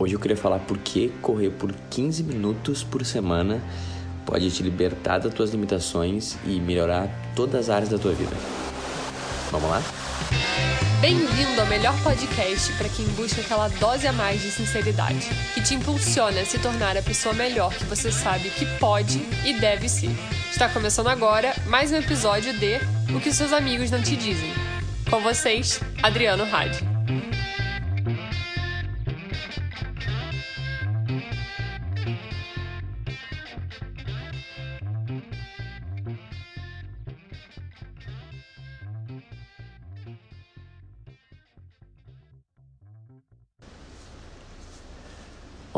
Hoje eu queria falar por que correr por 15 minutos por semana pode te libertar das tuas limitações e melhorar todas as áreas da tua vida. Vamos lá? Bem-vindo ao melhor podcast para quem busca aquela dose a mais de sinceridade, que te impulsiona a se tornar a pessoa melhor que você sabe que pode e deve ser. Está começando agora mais um episódio de O que seus amigos não te dizem. Com vocês, Adriano Hadi.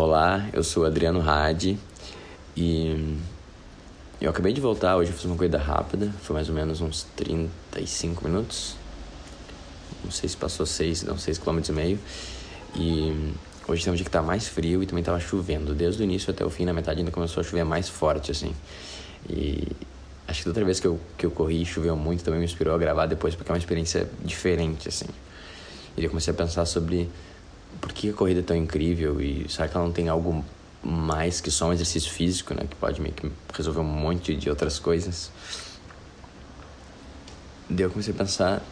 Olá, eu sou Adriano Hadi e eu acabei de voltar, hoje eu fiz uma corrida rápida, foi mais ou menos uns 35 minutos, não sei se passou 6, não 6 km e meio, e hoje tem um dia que tá mais frio e também tava chovendo, desde o início até o fim, na metade ainda começou a chover mais forte, assim, e acho que outra vez que eu, que eu corri choveu muito, também me inspirou a gravar depois, porque é uma experiência diferente, assim, e eu comecei a pensar sobre por que a corrida é tão incrível e será que ela não tem algo mais que só um exercício físico, né? Que pode meio que resolver um monte de outras coisas. Daí eu comecei a pensar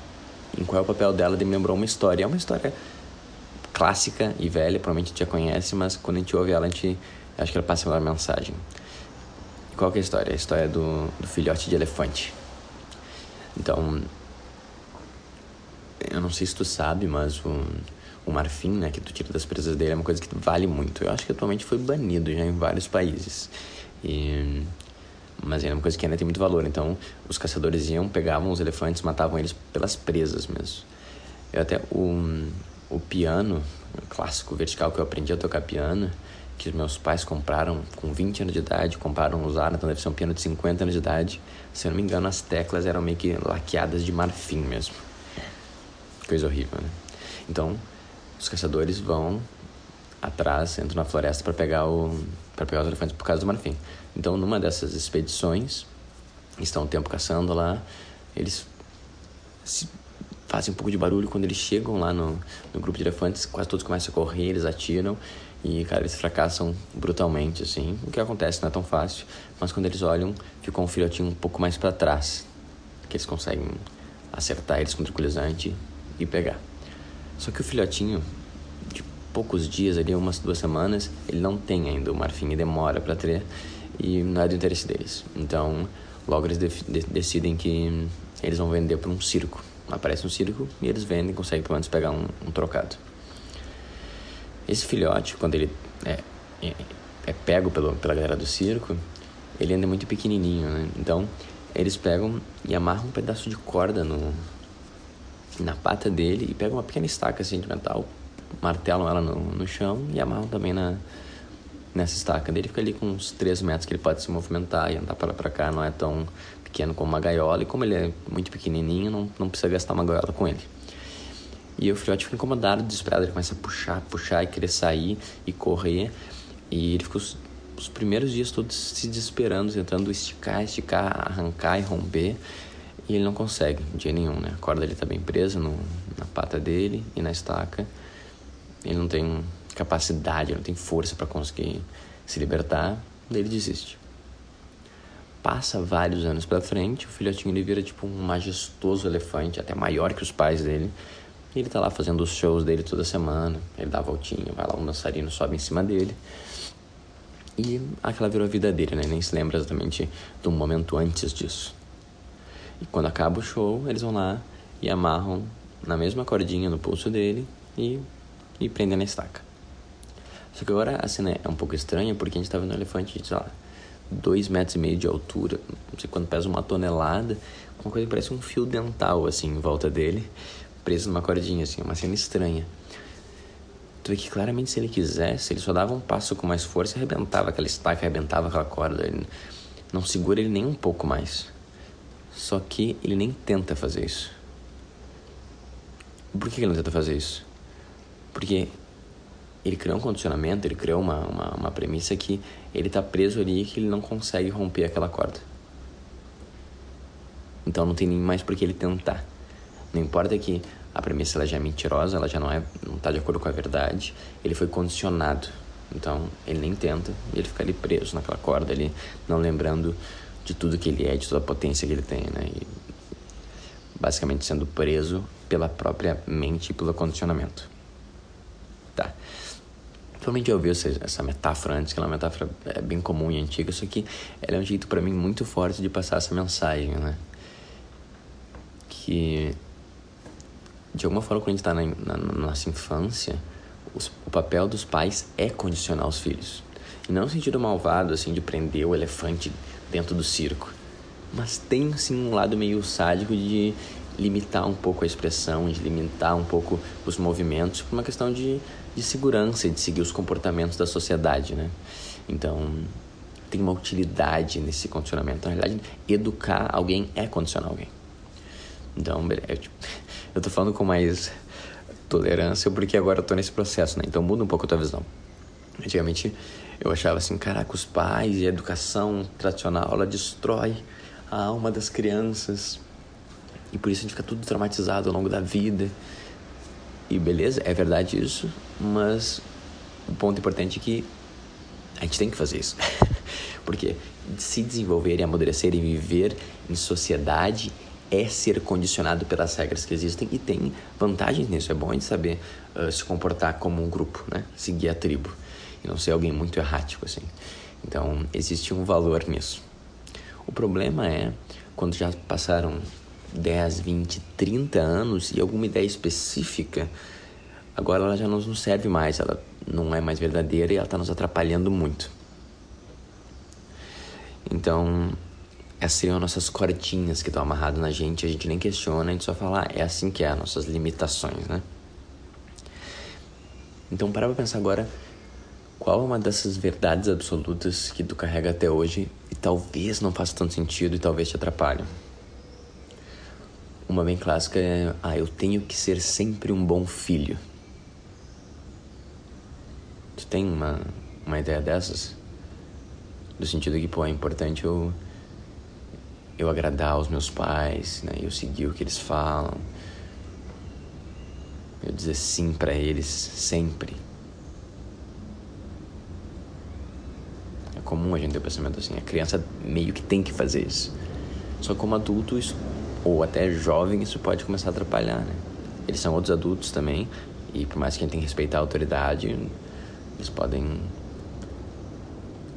em qual é o papel dela e me lembrou uma história. É uma história clássica e velha, provavelmente a gente já conhece, mas quando a gente ouve ela, a gente acho que ela passa uma mensagem. Qual que é a história? A história do, do filhote de elefante. Então, eu não sei se tu sabe, mas o o marfim, né, que tu tira das presas dele, é uma coisa que vale muito. Eu acho que atualmente foi banido já em vários países. E... Mas é uma coisa que ainda tem muito valor. Então, os caçadores iam, pegavam os elefantes, matavam eles pelas presas mesmo. Eu até o, o piano, o clássico vertical que eu aprendi a tocar piano, que os meus pais compraram com 20 anos de idade, compraram, usaram, então deve ser um piano de 50 anos de idade. Se eu não me engano, as teclas eram meio que laqueadas de marfim mesmo. Coisa horrível, né? Então, os caçadores vão atrás, entram na floresta para pegar o para pegar os elefantes por causa do marfim. Então, numa dessas expedições, estão um tempo caçando lá, eles fazem um pouco de barulho quando eles chegam lá no, no grupo de elefantes, quase todos começam a correr, eles atiram e, cara, eles fracassam brutalmente, assim. O que acontece não é tão fácil, mas quando eles olham, ficou um filhotinho um pouco mais para trás, que eles conseguem acertar eles com tranquilizante e pegar. Só que o filhotinho, de poucos dias ali, umas duas semanas, ele não tem ainda o marfim e demora para ter e não é do interesse deles. Então, logo eles de decidem que eles vão vender para um circo. Aparece um circo e eles vendem, conseguem pelo menos pegar um, um trocado. Esse filhote, quando ele é, é, é pego pelo, pela galera do circo, ele ainda é muito pequenininho, né? Então, eles pegam e amarram um pedaço de corda no, na pata dele e pegam uma pequena estaca assim de metal, martelam ela no, no chão e amarram também na, nessa estaca. Ele fica ali com uns 3 metros que ele pode se movimentar e andar para lá para cá, não é tão pequeno como uma gaiola. E como ele é muito pequenininho, não, não precisa gastar uma gaiola com ele. E o filhote fica incomodado, desesperado, ele começa a puxar, puxar e querer sair e correr. E ele fica os, os primeiros dias todos se desesperando, tentando esticar, esticar, arrancar e romper. E ele não consegue, jeito nenhum, né? A corda dele tá bem presa no, na pata dele e na estaca. Ele não tem capacidade, não tem força para conseguir se libertar, daí ele desiste. Passa vários anos para frente, o filhotinho ele vira tipo um majestoso elefante, até maior que os pais dele. E ele tá lá fazendo os shows dele toda semana. Ele dá a voltinha, vai lá um dançarino sobe em cima dele. E aquela virou a vida dele, né? Nem se lembra exatamente do momento antes disso. E quando acaba o show, eles vão lá e amarram na mesma cordinha no pulso dele e, e prendem na estaca. Só que agora a cena é um pouco estranha porque a gente tá vendo um elefante de, sei lá, dois metros e meio de altura, não sei quando pesa uma tonelada, uma coisa que parece um fio dental, assim, em volta dele, preso numa cordinha, assim, uma cena estranha. Tu vê que claramente se ele quisesse, ele só dava um passo com mais força e arrebentava aquela estaca, arrebentava aquela corda. Ele não segura ele nem um pouco mais. Só que ele nem tenta fazer isso. Por que ele não tenta fazer isso? Porque ele criou um condicionamento, ele criou uma, uma, uma premissa que ele está preso ali e que ele não consegue romper aquela corda. Então não tem nem mais por que ele tentar. Não importa que a premissa ela já é mentirosa, ela já não é não está de acordo com a verdade. Ele foi condicionado, então ele nem tenta e ele fica ali preso naquela corda ali, não lembrando de tudo que ele é, de toda a potência que ele tem, né? E basicamente sendo preso pela própria mente e pelo condicionamento. Tá. Provavelmente já ouviu essa, essa metáfora antes, que é uma metáfora é, bem comum e antiga, só que ela é um jeito para mim muito forte de passar essa mensagem, né? Que de alguma forma, quando a gente está na, na, na, nossa infância, os, o papel dos pais é condicionar os filhos. E não no sentido malvado, assim, de prender o elefante dentro do circo. Mas tem, sim, um lado meio sádico de limitar um pouco a expressão, de limitar um pouco os movimentos, por uma questão de, de segurança e de seguir os comportamentos da sociedade, né? Então, tem uma utilidade nesse condicionamento. Na realidade, educar alguém é condicionar alguém. Então, é, tipo, eu tô falando com mais tolerância porque agora eu tô nesse processo, né? Então muda um pouco a tua visão. Antigamente eu achava assim, caraca, os pais e a educação tradicional, ela destrói a alma das crianças. E por isso a gente fica tudo traumatizado ao longo da vida. E beleza, é verdade isso, mas o ponto importante é que a gente tem que fazer isso. Porque se desenvolver e amadurecer e viver em sociedade é ser condicionado pelas regras que existem e tem vantagens nisso. É bom a gente saber uh, se comportar como um grupo, né? Seguir a tribo e não ser alguém muito errático assim. Então, existe um valor nisso. O problema é quando já passaram 10, 20, 30 anos e alguma ideia específica, agora ela já não nos serve mais, ela não é mais verdadeira e ela está nos atrapalhando muito. Então, essas seriam as nossas cordinhas que estão amarradas na gente, a gente nem questiona, a gente só fala, ah, é assim que é, nossas limitações, né? Então, para pra pensar agora qual é uma dessas verdades absolutas que tu carrega até hoje e talvez não faça tanto sentido e talvez te atrapalhe. Uma bem clássica é, ah, eu tenho que ser sempre um bom filho. Tu tem uma, uma ideia dessas? Do sentido que, pô, é importante eu eu agradar os meus pais, né? Eu seguir o que eles falam. Eu dizer sim para eles sempre. Comum a gente ter o pensamento assim, a criança meio que tem que fazer isso. Só como adulto isso, ou até jovem isso pode começar a atrapalhar, né? Eles são outros adultos também, e por mais que a gente tenha que respeitar a autoridade, eles podem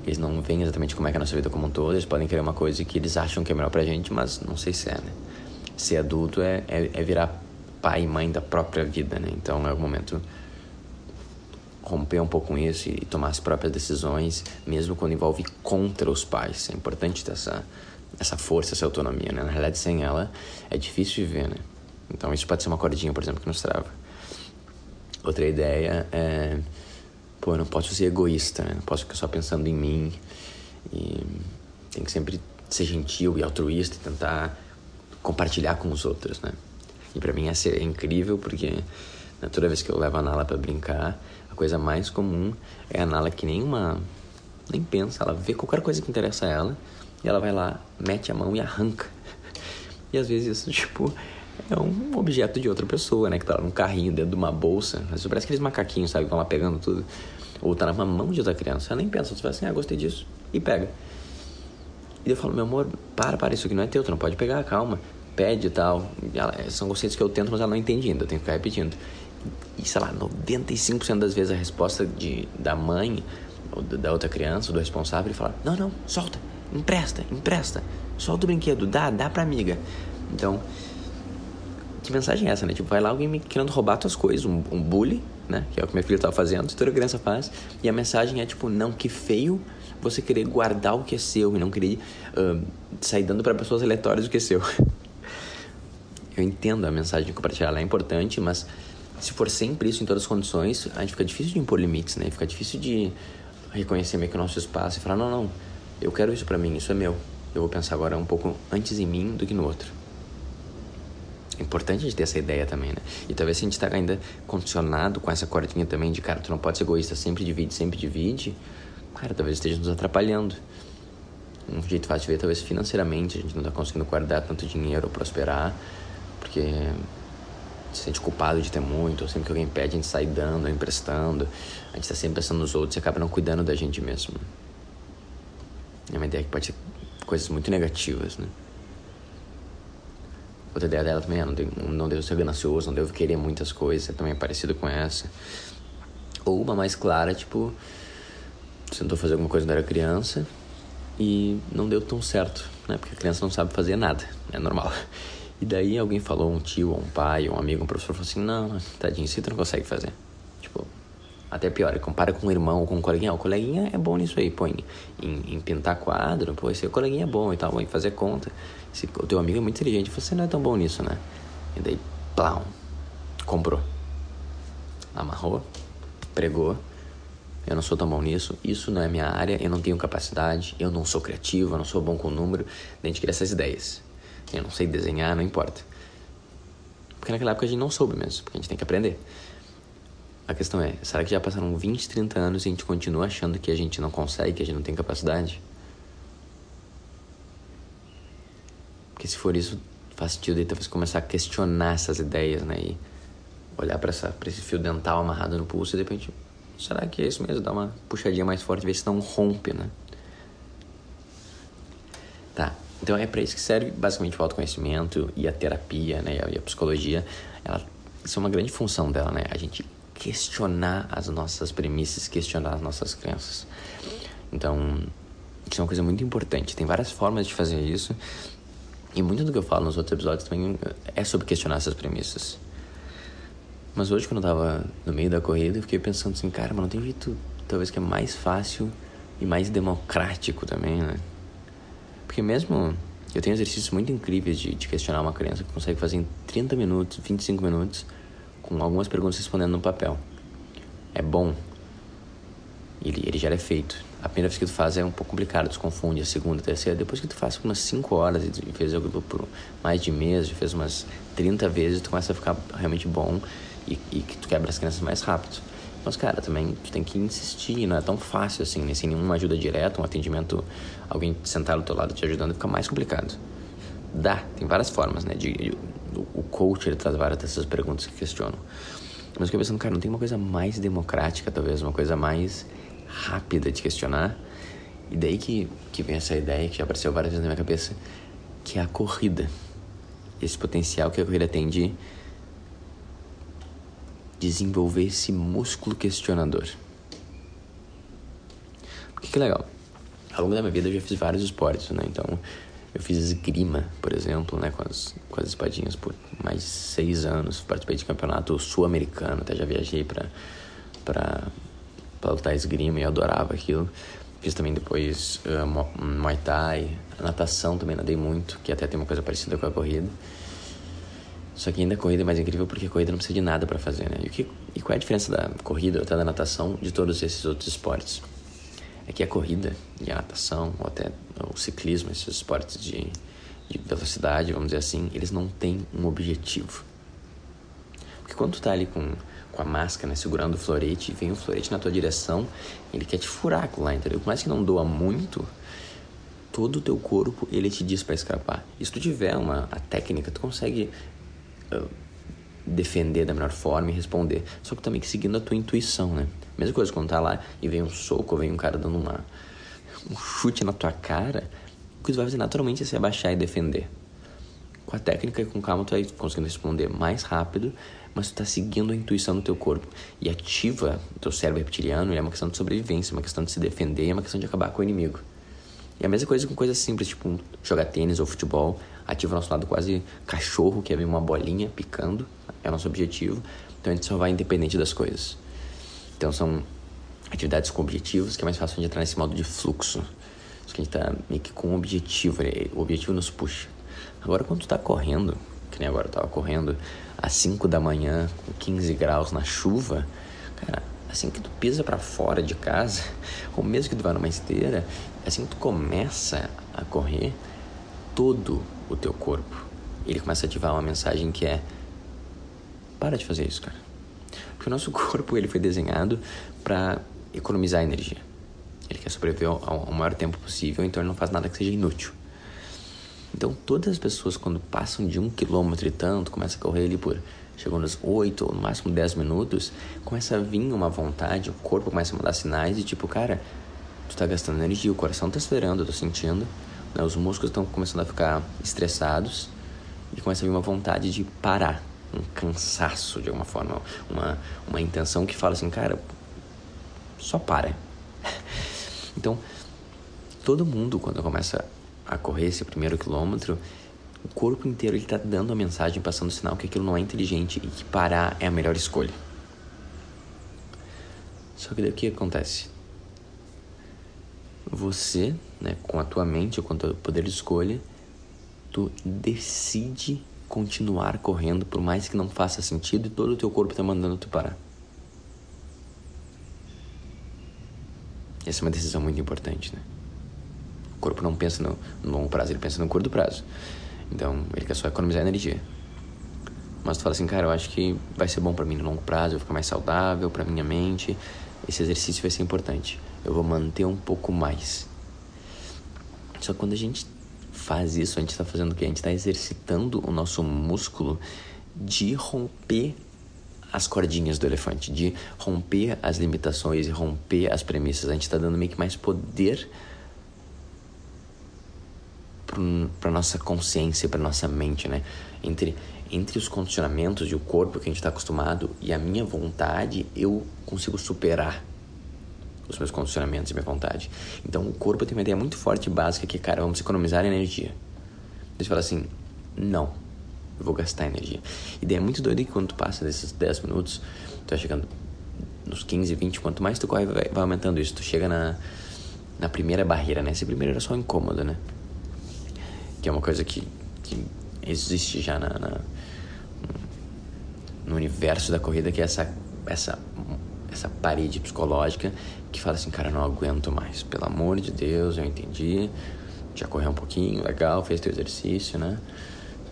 eles não veem exatamente como é que é a nossa vida como um todo, eles podem querer uma coisa que eles acham que é melhor pra gente, mas não sei se é, né? Ser adulto é, é, é virar pai e mãe da própria vida, né? Então é o momento romper um pouco com isso e tomar as próprias decisões, mesmo quando envolve contra os pais. É importante ter essa, essa força, essa autonomia, né? Na realidade, sem ela é difícil viver, né? Então isso pode ser uma cordinha, por exemplo, que nos trava. Outra ideia é pô, eu não posso ser egoísta, né? Não posso ficar só pensando em mim. E tem que sempre ser gentil e altruísta e tentar compartilhar com os outros, né? E para mim essa é incrível porque né, toda vez que eu levo a Nala para brincar, a coisa mais comum é a Nala que nem uma nem pensa, ela vê qualquer coisa que interessa a ela e ela vai lá, mete a mão e arranca. E às vezes isso tipo é um objeto de outra pessoa, né? Que tá num carrinho dentro de uma bolsa. Mas parece aqueles macaquinhos, sabe? Vão lá pegando tudo. Ou tá na mão de outra criança. Ela nem pensa, você fala assim, ah, gostei disso. E pega. E eu falo, meu amor, para, para, isso aqui não é teu, tu não pode pegar, calma. Pede e tal. E ela, são conceitos que eu tento, mas ela não entende ainda, eu tenho que ficar repetindo. E, sei lá, 95% das vezes a resposta de, da mãe, ou da outra criança, ou do responsável, ele fala, não, não, solta, empresta, empresta. Solta o brinquedo, dá, dá pra amiga. Então, que mensagem é essa, né? Tipo, vai lá alguém me querendo roubar tuas coisas, um, um bully, né? Que é o que minha filha tava fazendo, toda criança faz. E a mensagem é tipo, não, que feio você querer guardar o que é seu e não querer uh, sair dando para pessoas aleatórias o que é seu. Eu entendo a mensagem de compartilhar, ela é importante, mas se for sempre isso em todas as condições, a gente fica difícil de impor limites, né? Fica difícil de reconhecer meio que o nosso espaço e falar, não, não, eu quero isso para mim, isso é meu. Eu vou pensar agora um pouco antes em mim do que no outro. É importante a gente ter essa ideia também, né? E talvez se a gente tá ainda condicionado com essa cordinha também de, cara, tu não pode ser egoísta, sempre divide, sempre divide, cara, talvez esteja nos atrapalhando. Um jeito fácil de ver, talvez financeiramente, a gente não tá conseguindo guardar tanto dinheiro ou prosperar, porque se sente culpado de ter muito, sempre que alguém pede, a gente sai dando, emprestando. A gente tá sempre pensando nos outros e acaba não cuidando da gente mesmo. É uma ideia que pode ser coisas muito negativas, né? Outra ideia dela também é não, devo, não devo ser ganancioso, não devo querer muitas coisas, também é parecido com essa. Ou uma mais clara, tipo, tentou fazer alguma coisa quando era criança e não deu tão certo, né? Porque a criança não sabe fazer nada, é normal. E daí alguém falou, um tio, um pai, um amigo, um professor, falou assim, não, tadinho, você não consegue fazer. Tipo, até pior, compara com um irmão ou com um coleguinha. o coleguinha é bom nisso aí, põe em, em, pintar quadro, pô, esse coleguinha é bom e tal, em fazer conta. Se o teu amigo é muito inteligente, você não é tão bom nisso, né? E daí, plau, comprou. Amarrou, pregou. Eu não sou tão bom nisso, isso não é minha área, eu não tenho capacidade, eu não sou criativo, eu não sou bom com número. A gente cria essas ideias. Eu não sei desenhar, não importa. Porque naquela época a gente não soube mesmo, porque a gente tem que aprender. A questão é, será que já passaram 20, 30 anos e a gente continua achando que a gente não consegue, que a gente não tem capacidade? Porque se for isso, faz sentido aí talvez começar a questionar essas ideias, né? E olhar para esse fio dental amarrado no pulso e de repente, será que é isso mesmo? Dar uma puxadinha mais forte, ver se não rompe, né? Tá, então é para isso que serve basicamente o autoconhecimento e a terapia, né? E a, psicologia, ela, isso é uma grande função dela, né? A gente questionar as nossas premissas, questionar as nossas crenças. Então, isso é uma coisa muito importante. Tem várias formas de fazer isso e muito do que eu falo nos outros episódios também é sobre questionar essas premissas. Mas hoje, quando eu tava no meio da corrida, eu fiquei pensando assim, cara, mas não tem jeito, talvez que é mais fácil e mais democrático também, né? Porque mesmo eu tenho exercícios muito incríveis de, de questionar uma criança que consegue fazer em 30 minutos, 25 minutos, com algumas perguntas respondendo no papel. É bom. Ele, ele já é feito. A primeira vez que tu faz é um pouco complicado, tu confunde a segunda, a terceira. Depois que tu faz umas 5 horas e fez aquilo por mais de mês, fez umas 30 vezes, tu começa a ficar realmente bom e, e que tu quebra as crianças mais rápido. Mas, cara, também tu tem que insistir, não é tão fácil assim, né? Sem nenhuma ajuda direta, um atendimento, alguém sentar do teu lado te ajudando, fica mais complicado. Dá, tem várias formas, né? De, de o coach ele traz várias dessas perguntas que questionam. Mas eu fiquei pensando, cara, não tem uma coisa mais democrática, talvez, uma coisa mais rápida de questionar. E daí que, que vem essa ideia que já apareceu várias vezes na minha cabeça, que é a corrida. Esse potencial que a corrida tem de desenvolver esse músculo questionador. Porque que legal. Ao longo da minha vida eu já fiz vários esportes, né? Então eu fiz esgrima, por exemplo, né? Com as, com as espadinhas por mais de seis anos. Participei de campeonato sul-americano, até já viajei pra, pra para lutar esgrima e eu adorava aquilo. Fiz também depois uh, Muay Thai, natação também nadei muito, que até tem uma coisa parecida com a corrida. Só que ainda a corrida é mais incrível porque a corrida não precisa de nada para fazer, né? E, que, e qual é a diferença da corrida ou até da natação de todos esses outros esportes? É que a corrida e a natação, ou até o ciclismo, esses esportes de, de velocidade, vamos dizer assim, eles não têm um objetivo. Porque quando tu tá ali com com a máscara, né, segurando o florete, e vem o florete na tua direção, ele quer te furar lá, entendeu? Por mais que não doa muito, todo o teu corpo ele te diz para escapar. E se tu tiver uma a técnica, tu consegue uh, defender da melhor forma e responder. Só que também que seguindo a tua intuição, né? Mesma coisa quando tá lá e vem um soco, vem um cara dando uma, um chute na tua cara, o que tu vai fazer naturalmente é se abaixar e defender. Com a técnica e com calma tu vai conseguindo responder mais rápido mas tu tá seguindo a intuição do teu corpo e ativa o teu cérebro reptiliano, é uma questão de sobrevivência, é uma questão de se defender, é uma questão de acabar com o inimigo. E a mesma coisa com coisas simples, tipo jogar tênis ou futebol, ativa o nosso lado quase cachorro, que é uma bolinha picando, é o nosso objetivo, então a gente só vai independente das coisas. Então são atividades com objetivos, que é mais fácil de entrar nesse modo de fluxo. Só que a gente tá meio que com um objetivo, né? o objetivo nos puxa. Agora quando tu tá correndo, que nem agora eu tava correndo, às 5 da manhã, com 15 graus na chuva, cara, assim que tu pisa para fora de casa, ou mesmo que tu vá numa esteira, assim que tu começa a correr, todo o teu corpo, ele começa a ativar uma mensagem que é para de fazer isso, cara. Porque o nosso corpo ele foi desenhado para economizar energia. Ele quer sobreviver ao, ao maior tempo possível, então ele não faz nada que seja inútil. Então, todas as pessoas, quando passam de um quilômetro e tanto, começam a correr ali por chegou nos 8 ou no máximo 10 minutos, começa a vir uma vontade, o corpo começa a mandar sinais de tipo, cara, tu tá gastando energia, o coração tá acelerando, eu tô sentindo, né? os músculos estão começando a ficar estressados e começa a vir uma vontade de parar, um cansaço de alguma forma, uma, uma intenção que fala assim, cara, só para. então, todo mundo quando começa a correr esse primeiro quilômetro, o corpo inteiro ele está dando a mensagem, passando o sinal que aquilo não é inteligente e que parar é a melhor escolha. Só que daí o que acontece? Você, né, com a tua mente, com o teu poder de escolha, tu decide continuar correndo por mais que não faça sentido e todo o teu corpo está mandando tu parar. Essa é uma decisão muito importante, né? O corpo não pensa no, no longo prazo, ele pensa no curto prazo. Então, ele quer só economizar energia. Mas tu fala assim, cara, eu acho que vai ser bom para mim no longo prazo, eu vou ficar mais saudável para minha mente. Esse exercício vai ser importante. Eu vou manter um pouco mais. Só que quando a gente faz isso, a gente está fazendo o quê? A gente está exercitando o nosso músculo de romper as cordinhas do elefante, de romper as limitações e romper as premissas. A gente está dando meio que mais poder para nossa consciência, para nossa mente, né? Entre entre os condicionamentos e o corpo que a gente está acostumado e a minha vontade, eu consigo superar os meus condicionamentos e minha vontade. Então o corpo tem uma ideia muito forte e básica que, cara, vamos economizar energia. Ele fala assim, não, eu vou gastar energia. E daí é muito doido que quando tu passa desses 10 minutos, tu vai chegando nos 15, 20, quanto mais tu corre, vai, vai aumentando isso. Tu chega na, na primeira barreira, né? Esse primeiro era só incômodo, né? que é uma coisa que, que existe já na, na, no universo da corrida, que é essa, essa, essa parede psicológica que fala assim, cara, não aguento mais, pelo amor de Deus, eu entendi, já correu um pouquinho, legal, fez teu exercício, né?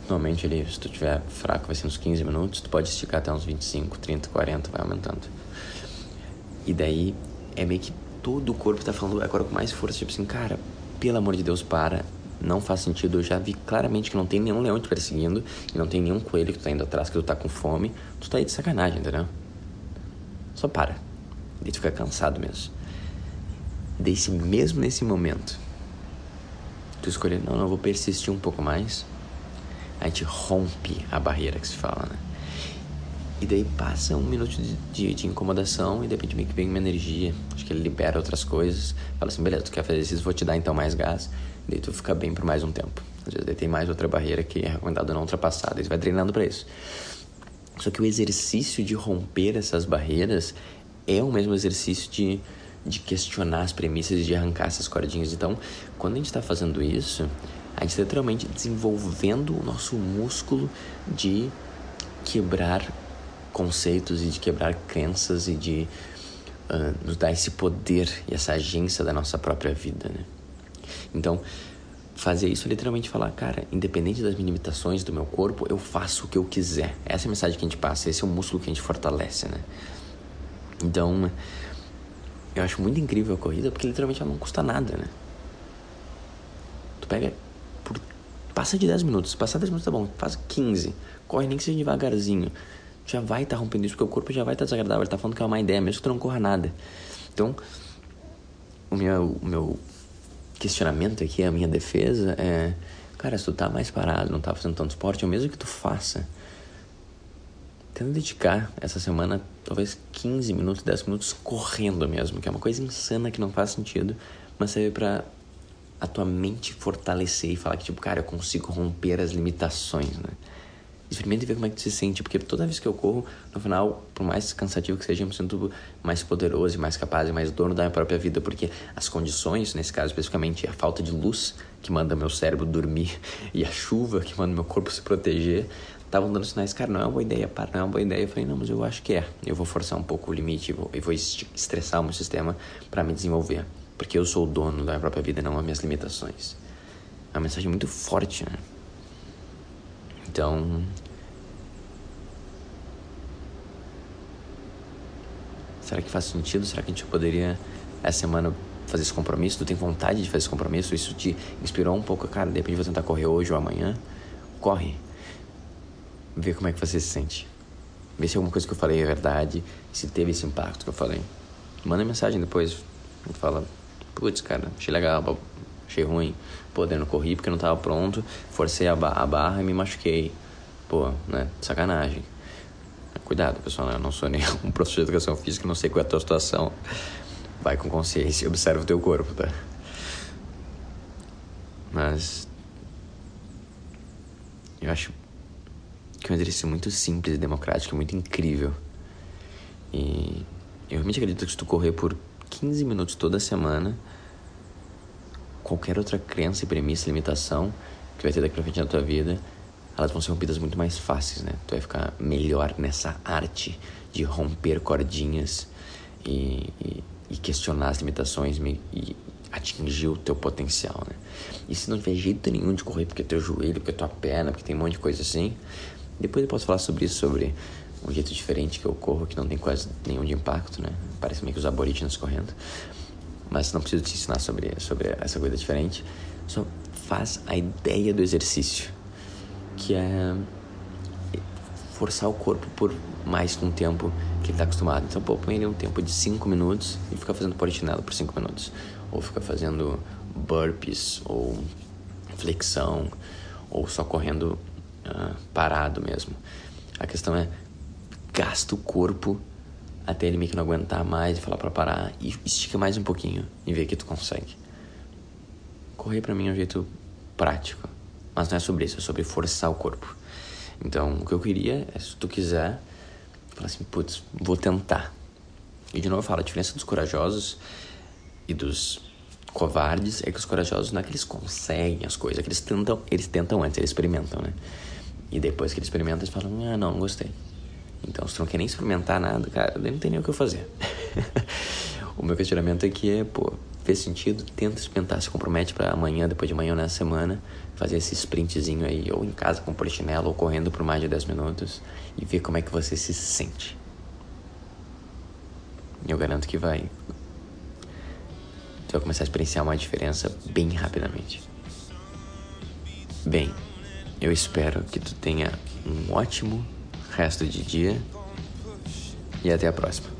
Normalmente ele, se tu tiver fraco, vai ser uns 15 minutos, tu pode esticar até uns 25, 30, 40, vai aumentando. E daí é meio que todo o corpo tá falando agora com mais força, tipo assim, cara, pelo amor de Deus, para, não faz sentido. Eu já vi claramente que não tem nenhum leão te perseguindo e não tem nenhum coelho que tu tá indo atrás, que tu tá com fome. Tu tá aí de sacanagem, entendeu? Só para. E tu fica cansado mesmo. Desse mesmo nesse momento, tu escolher, não, não, vou persistir um pouco mais. A gente rompe a barreira que se fala, né? E daí passa um minuto de, de, de, incomodação e de repente meio que vem uma energia. Acho que ele libera outras coisas. Fala assim, beleza, tu quer fazer isso, vou te dar então mais gás. Daí tu fica bem por mais um tempo. Às vezes tem mais outra barreira que é recomendado não ultrapassar. Daí tu vai treinando para isso. Só que o exercício de romper essas barreiras é o mesmo exercício de, de questionar as premissas e de arrancar essas cordinhas. Então, quando a gente está fazendo isso, a gente está literalmente desenvolvendo o nosso músculo de quebrar conceitos e de quebrar crenças e de uh, nos dar esse poder e essa agência da nossa própria vida, né? Então, fazer isso é literalmente falar, cara, independente das limitações do meu corpo, eu faço o que eu quiser. Essa é a mensagem que a gente passa, esse é o músculo que a gente fortalece, né? Então, eu acho muito incrível a corrida porque literalmente ela não custa nada, né? Tu pega por passa de 10 minutos, passar 10 minutos tá bom, faz 15, corre nem que seja devagarzinho já vai estar tá rompendo isso, porque o corpo já vai estar tá desagradável. Ele está falando que é uma má ideia, mesmo que tu não corra nada. Então, o meu, o meu questionamento aqui, a minha defesa é: cara, se tu tá mais parado, não tá fazendo tanto esporte, é o mesmo que tu faça. Tenta dedicar essa semana talvez 15 minutos, 10 minutos correndo mesmo, que é uma coisa insana que não faz sentido, mas serve para a tua mente fortalecer e falar que, tipo, cara, eu consigo romper as limitações, né? Experimente ver como é que tu se sente, porque toda vez que eu corro, no final, por mais cansativo que seja, eu me sinto mais poderoso e mais capaz e mais dono da minha própria vida, porque as condições, nesse caso especificamente, a falta de luz que manda meu cérebro dormir e a chuva que manda meu corpo se proteger, estavam dando sinais, cara, não é uma boa ideia, para, não é uma boa ideia. Eu falei, não, mas eu acho que é. Eu vou forçar um pouco o limite e vou, vou estressar o meu sistema para me desenvolver, porque eu sou o dono da minha própria vida, não as minhas limitações. É uma mensagem muito forte, né? Então. Será que faz sentido? Será que a gente poderia, essa semana, fazer esse compromisso? Tu tem vontade de fazer esse compromisso? Isso te inspirou um pouco? Cara, de repente vou tentar correr hoje ou amanhã. Corre. Vê como é que você se sente. Vê se alguma coisa que eu falei é verdade, se teve esse impacto que eu falei. Manda mensagem depois. Fala, putz, cara, achei legal, achei ruim. Pô, daí não corri porque não tava pronto, forcei a, ba a barra e me machuquei. Pô, né? Sacanagem. Cuidado, pessoal, né? eu não sou nem um professor de educação física, não sei qual é a tua situação. Vai com consciência e observa o teu corpo, tá? Mas. Eu acho que é um exercício muito simples e democrático, muito incrível. E eu realmente acredito que se tu correr por 15 minutos toda semana, qualquer outra crença e premissa, limitação que vai ter daqui pra frente na tua vida, elas vão ser rompidas muito mais fáceis, né? Tu vai ficar melhor nessa arte de romper cordinhas e, e, e questionar as limitações e atingir o teu potencial, né? E se não tiver jeito nenhum de correr porque teu joelho, porque tua perna, porque tem um monte de coisa assim, depois eu posso falar sobre isso, sobre um jeito diferente que eu corro, que não tem quase nenhum de impacto, né? Parece meio que os aborígenes correndo. Mas não preciso te ensinar sobre, sobre essa coisa diferente. Só faz a ideia do exercício que é forçar o corpo por mais que um tempo que ele está acostumado. Então, pô, põe ele um tempo de 5 minutos e fica fazendo polichinelo por 5 minutos. Ou fica fazendo burpees, ou flexão, ou só correndo uh, parado mesmo. A questão é, gasta o corpo até ele meio que não aguentar mais e falar para parar e estica mais um pouquinho e vê que tu consegue. Correr para mim é um jeito prático. Mas não é sobre isso, é sobre forçar o corpo. Então, o que eu queria é, se tu quiser, falar assim, putz, vou tentar. E de novo eu falo, a diferença dos corajosos e dos covardes é que os corajosos não é que eles conseguem as coisas, é que eles tentam, eles tentam antes, eles experimentam, né? E depois que eles experimentam, eles falam, ah, não, não gostei. Então, se tu não quer nem experimentar nada, cara, daí não tem nem o que eu fazer. o meu questionamento aqui é, pô, fez sentido? Tenta experimentar, se compromete para amanhã, depois de amanhã ou nessa semana, fazer esse sprintzinho aí, ou em casa com polichinelo, ou correndo por mais de 10 minutos, e ver como é que você se sente. Eu garanto que vai. Tu vai começar a experienciar uma diferença bem rapidamente. Bem, eu espero que tu tenha um ótimo resto de dia e até a próxima.